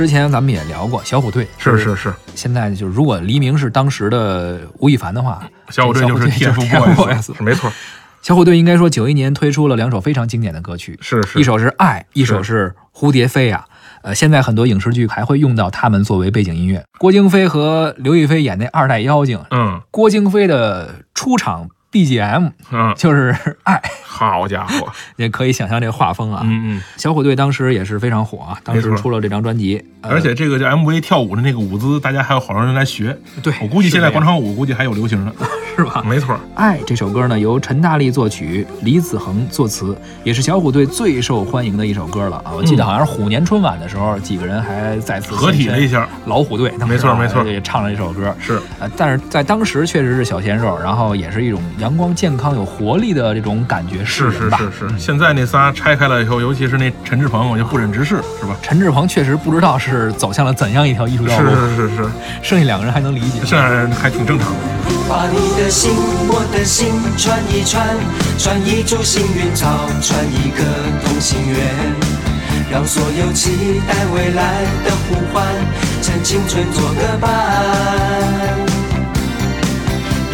之前咱们也聊过小虎队，是是是，现在就是如果黎明是当时的吴亦凡的话，小虎队就是 TFBOYS，没错。小虎队应该说九一年推出了两首非常经典的歌曲，是是，一首是《爱》，一首是《蝴蝶飞》啊。呃，现在很多影视剧还会用到他们作为背景音乐。郭京飞和刘亦菲演那二代妖精，嗯，郭京飞的出场。BGM，嗯，就是爱，好家伙，也可以想象这个画风啊。嗯嗯，小虎队当时也是非常火啊，当时出了这张专辑，而且这个叫 MV 跳舞的那个舞姿，大家还有好多人来学。对，我估计现在广场舞估计还有流行呢，是吧？没错。爱这首歌呢，由陈大力作曲，李子恒作词，也是小虎队最受欢迎的一首歌了啊。我记得好像是虎年春晚的时候，几个人还再次合体了一下，老虎队，没错没错，也唱了一首歌。是，呃，但是在当时确实是小鲜肉，然后也是一种阳光健康。有活力的这种感觉是是是是，现在那仨拆开了以后，尤其是那陈志朋，我就不忍直视，是吧？陈志朋确实不知道是走向了怎样一条艺术道路，是是是是，剩下两个人还能理解，剩下人还挺正常的。把你的心，我的心串一串，串一株幸运草，串一个同心圆，让所有期待未来的呼唤，趁青春做个伴。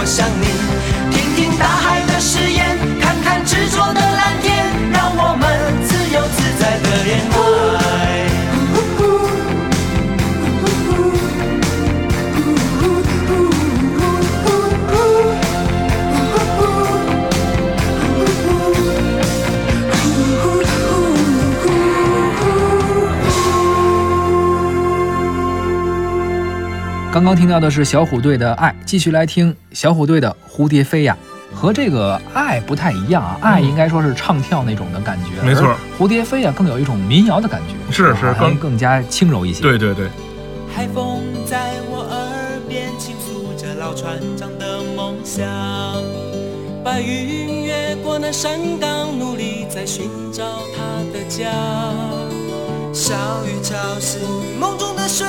我想你。听听大海的誓言，看看执着的刚刚听到的是小虎队的《爱》，继续来听小虎队的《蝴蝶飞》呀。和这个爱不太一样啊，爱应该说是唱跳那种的感觉，没错蝴蝶飞啊更有一种民谣的感觉，是是啊更更加轻柔一些。对对对，海风在我耳边倾诉着老船长的梦想，白云越过那山岗，努力在寻找他的家。小雨敲醒梦中的水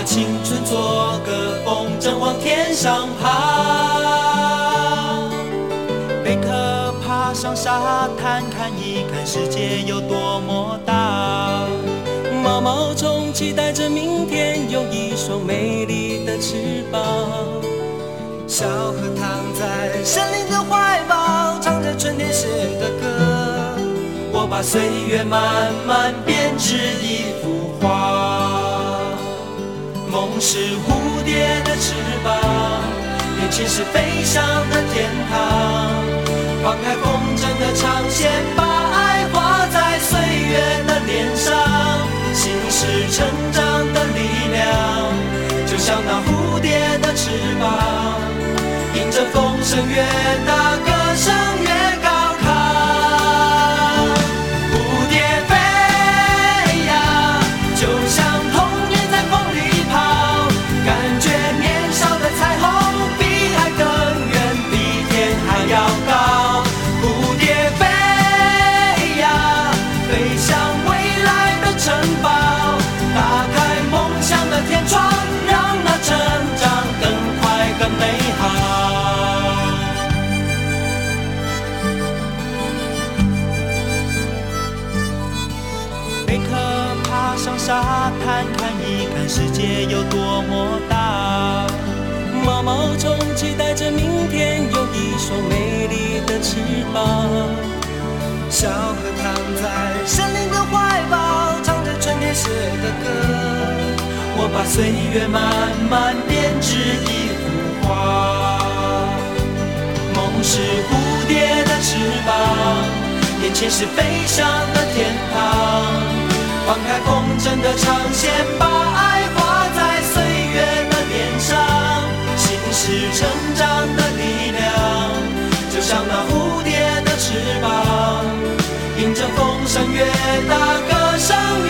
把青春做个风筝往天上爬。贝壳爬上沙滩看一看世界有多么大。毛毛虫期待着明天有一双美丽的翅膀。小河躺在森林的怀抱，唱着春天写的歌。我把岁月慢慢编织一幅画。梦是蝴蝶的翅膀，年轻是飞翔的天堂。放开风筝的长线，把爱画在岁月的脸上。心是成长的力量，就像那蝴蝶的翅膀，迎着风声越大，歌声世界有多么大。毛毛虫期待着明天有一双美丽的翅膀。小河躺在森林的怀抱，唱着春天写的歌。我把岁月慢慢编织一幅画。梦是蝴蝶的翅膀，眼前是飞翔的天堂。放开风筝的长线，把爱声越大，歌声越。